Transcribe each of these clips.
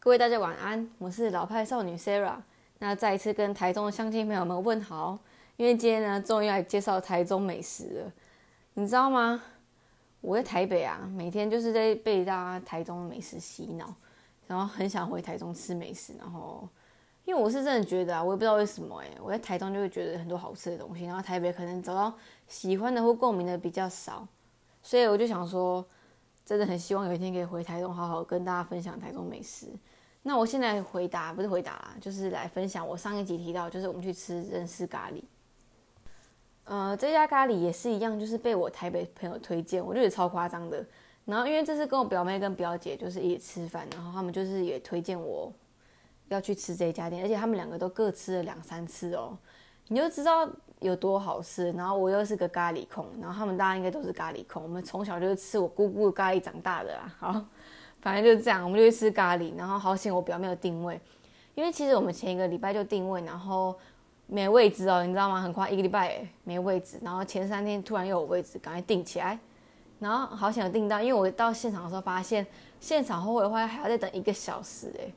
各位大家晚安，我是老派少女 Sarah。那再一次跟台中的乡亲朋友们问好，因为今天呢，终于来介绍台中美食了。你知道吗？我在台北啊，每天就是在被大家台中的美食洗脑，然后很想回台中吃美食。然后，因为我是真的觉得啊，我也不知道为什么哎，我在台中就会觉得很多好吃的东西，然后台北可能找到喜欢的或共鸣的比较少，所以我就想说，真的很希望有一天可以回台中，好好跟大家分享台中美食。那我现在回答不是回答啦，就是来分享我上一集提到，就是我们去吃认识咖喱。呃，这家咖喱也是一样，就是被我台北朋友推荐，我觉得超夸张的。然后因为这次跟我表妹跟表姐就是一起吃饭，然后他们就是也推荐我要去吃这家店，而且他们两个都各吃了两三次哦，你就知道有多好吃。然后我又是个咖喱控，然后他们大家应该都是咖喱控，我们从小就是吃我姑姑的咖喱长大的啦。好。反正就是这样，我们就去吃咖喱，然后好险我表妹有定位，因为其实我们前一个礼拜就定位，然后没位置哦，你知道吗？很快一个礼拜没位置，然后前三天突然又有位置，赶快订起来，然后好险有订到，因为我到现场的时候发现现场后悔的话还要再等一个小时哎，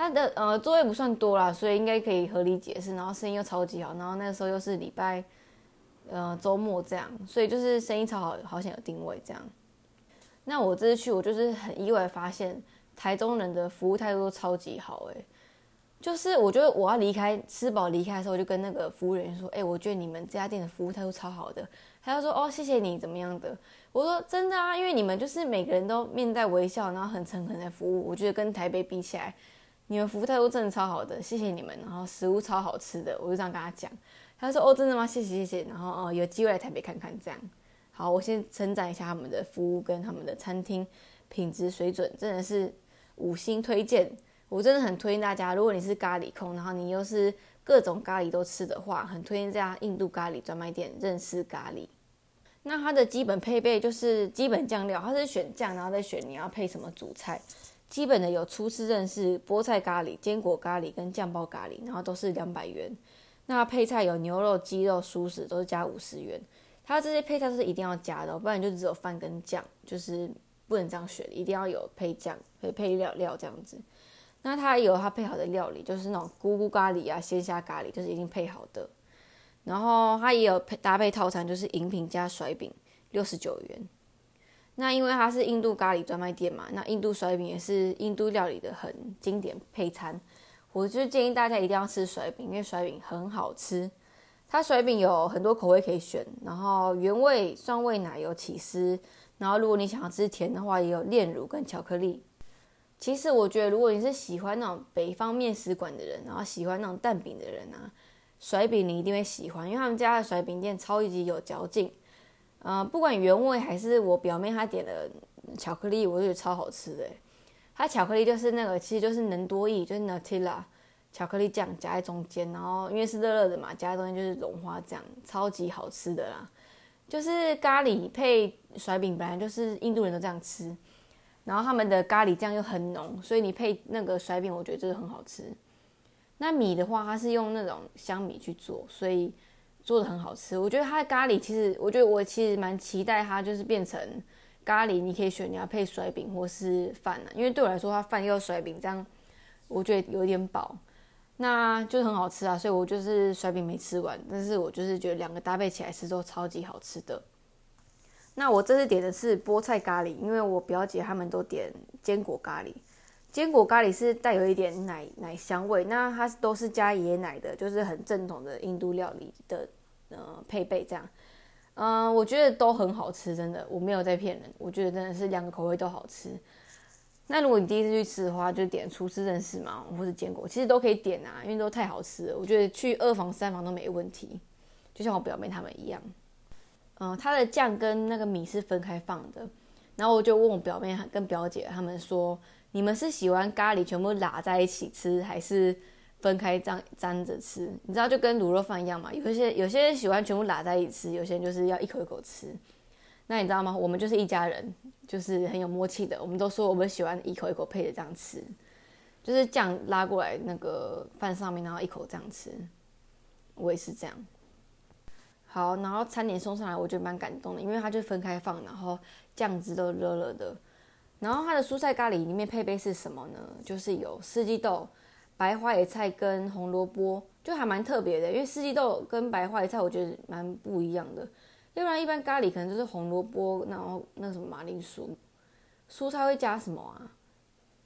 他的呃座位不算多啦，所以应该可以合理解释，然后生意又超级好，然后那时候又是礼拜呃周末这样，所以就是生意超好，好险有定位这样。那我这次去，我就是很意外发现台中人的服务态度都超级好诶，就是我觉得我要离开吃饱离开的时候，我就跟那个服务人员说，哎，我觉得你们这家店的服务态度超好的。他就说，哦，谢谢你怎么样的？我说真的啊，因为你们就是每个人都面带微笑，然后很诚恳的服务，我觉得跟台北比起来，你们服务态度真的超好的，谢谢你们。然后食物超好吃的，我就这样跟他讲。他说，哦，真的吗？谢谢谢谢。然后哦，有机会来台北看看这样。好，我先称赞一下他们的服务跟他们的餐厅品质水准，真的是五星推荐。我真的很推荐大家，如果你是咖喱控，然后你又是各种咖喱都吃的话，很推荐这家印度咖喱专卖店认识咖喱。那它的基本配备就是基本酱料，它是选酱，然后再选你要配什么主菜。基本的有初次认识菠菜咖喱、坚果咖喱跟酱包咖喱，然后都是两百元。那配菜有牛肉、鸡肉、熟食，都是加五十元。它这些配菜是一定要加的，不然就只有饭跟酱，就是不能这样选，一定要有配酱配配料料这样子。那它有它配好的料理，就是那种咕咕咖喱啊、鲜虾咖喱，就是已经配好的。然后它也有配搭配套餐，就是饮品加甩饼，六十九元。那因为它是印度咖喱专卖店嘛，那印度甩饼也是印度料理的很经典配餐，我就建议大家一定要吃甩饼，因为甩饼很好吃。它甩饼有很多口味可以选，然后原味、酸味奶油、起司，然后如果你想要吃甜的话，也有炼乳跟巧克力。其实我觉得，如果你是喜欢那种北方面食馆的人，然后喜欢那种蛋饼的人啊，甩饼你一定会喜欢，因为他们家的甩饼店超级有嚼劲。呃，不管原味还是我表妹她点的巧克力，我觉得超好吃的。它巧克力就是那个，其实就是能多益，就是 Nutella。巧克力酱夹在中间，然后因为是热热的嘛，夹在中间就是融化酱，超级好吃的啦。就是咖喱配甩饼，本来就是印度人都这样吃，然后他们的咖喱酱又很浓，所以你配那个甩饼，我觉得真的很好吃。那米的话，它是用那种香米去做，所以做的很好吃。我觉得它的咖喱其实，我觉得我其实蛮期待它就是变成咖喱，你可以选你要配甩饼或是饭啊，因为对我来说，它饭又甩饼这样，我觉得有点饱。那就是很好吃啊，所以我就是甩饼没吃完，但是我就是觉得两个搭配起来吃都超级好吃的。那我这次点的是菠菜咖喱，因为我表姐他们都点坚果咖喱，坚果咖喱是带有一点奶奶香味，那它都是加椰奶的，就是很正统的印度料理的呃配备这样。嗯，我觉得都很好吃，真的，我没有在骗人，我觉得真的是两个口味都好吃。那如果你第一次去吃的话，就点厨师认识嘛，或者坚果，其实都可以点啊，因为都太好吃了。我觉得去二房三房都没问题，就像我表妹他们一样。嗯，它的酱跟那个米是分开放的。然后我就问我表妹跟表姐他们说，你们是喜欢咖喱全部拉在一起吃，还是分开这样沾着吃？你知道就跟卤肉饭一样嘛，有些有些人喜欢全部拉在一起吃，有些人就是要一口一口吃。那你知道吗？我们就是一家人，就是很有默契的。我们都说我们喜欢一口一口配着这样吃，就是酱拉过来那个饭上面，然后一口这样吃。我也是这样。好，然后餐点送上来，我觉得蛮感动的，因为它就分开放，然后酱汁都热热的。然后它的蔬菜咖喱里面配备是什么呢？就是有四季豆、白花野菜跟红萝卜，就还蛮特别的。因为四季豆跟白花野菜我觉得蛮不一样的，要不然一般咖喱可能就是红萝卜，然后那什么马铃薯。蔬菜会加什么啊？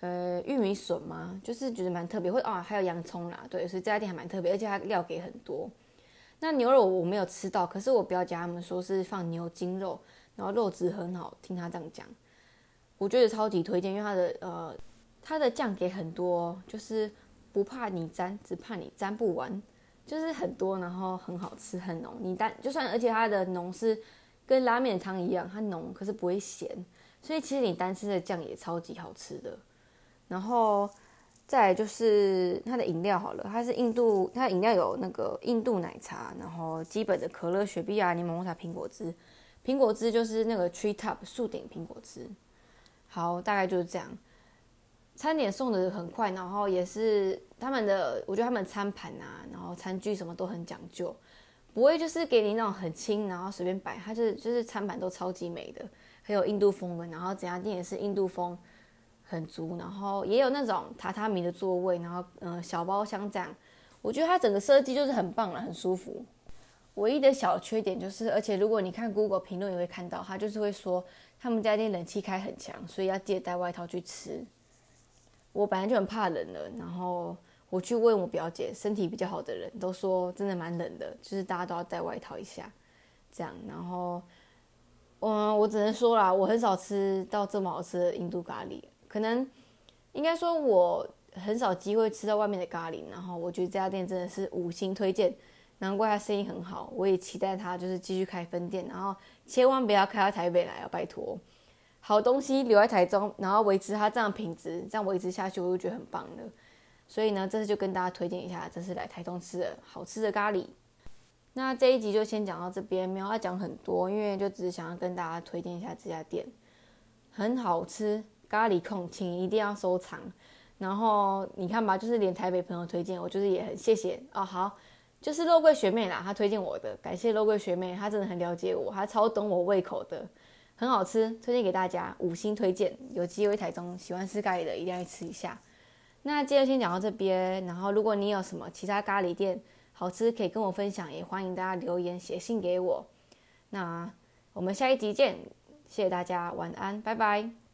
呃，玉米笋吗？就是觉得蛮特别，会啊，还有洋葱啦，对，所以这家店还蛮特别，而且它料给很多。那牛肉我没有吃到，可是我表姐他们说是放牛筋肉，然后肉质很好，听他这样讲，我觉得超级推荐，因为它的呃，它的酱给很多，就是不怕你沾，只怕你沾不完，就是很多，然后很好吃，很浓。你单就算，而且它的浓是跟拉面汤一样，它浓，可是不会咸，所以其实你单吃的酱也超级好吃的。然后再就是它的饮料好了，它是印度，它饮料有那个印度奶茶，然后基本的可乐、雪碧啊、柠檬茶、苹果汁，苹果汁就是那个 Tree Top 树顶苹果汁。好，大概就是这样。餐点送的很快，然后也是他们的，我觉得他们餐盘啊，然后餐具什么都很讲究，不会就是给你那种很轻，然后随便摆，它就是就是餐盘都超级美的，很有印度风的，然后整家店也是印度风。很足，然后也有那种榻榻米的座位，然后嗯小包厢这样，我觉得它整个设计就是很棒了，很舒服。唯一的小缺点就是，而且如果你看 Google 评论也会看到，它就是会说他们家店冷气开很强，所以要记得带外套去吃。我本来就很怕冷了，然后我去问我表姐，身体比较好的人都说真的蛮冷的，就是大家都要带外套一下，这样。然后，嗯，我只能说啦，我很少吃到这么好吃的印度咖喱。可能应该说，我很少机会吃到外面的咖喱，然后我觉得这家店真的是五星推荐，难怪它生意很好。我也期待它就是继续开分店，然后千万不要开到台北来哦，拜托。好东西留在台中，然后维持它这样品质，这样维持下去，我就觉得很棒的。所以呢，这次就跟大家推荐一下，这次来台中吃的好吃的咖喱。那这一集就先讲到这边，没有要讲很多，因为就只是想要跟大家推荐一下这家店，很好吃。咖喱控，请一定要收藏。然后你看吧，就是连台北朋友推荐，我就是也很谢谢哦。好，就是肉桂学妹啦，她推荐我的，感谢肉桂学妹，她真的很了解我，她超懂我胃口的，很好吃，推荐给大家，五星推荐。有机会台中喜欢吃咖喱的，一定要去吃一下。那今天先讲到这边，然后如果你有什么其他咖喱店好吃，可以跟我分享，也欢迎大家留言写信给我。那我们下一集见，谢谢大家，晚安，拜拜。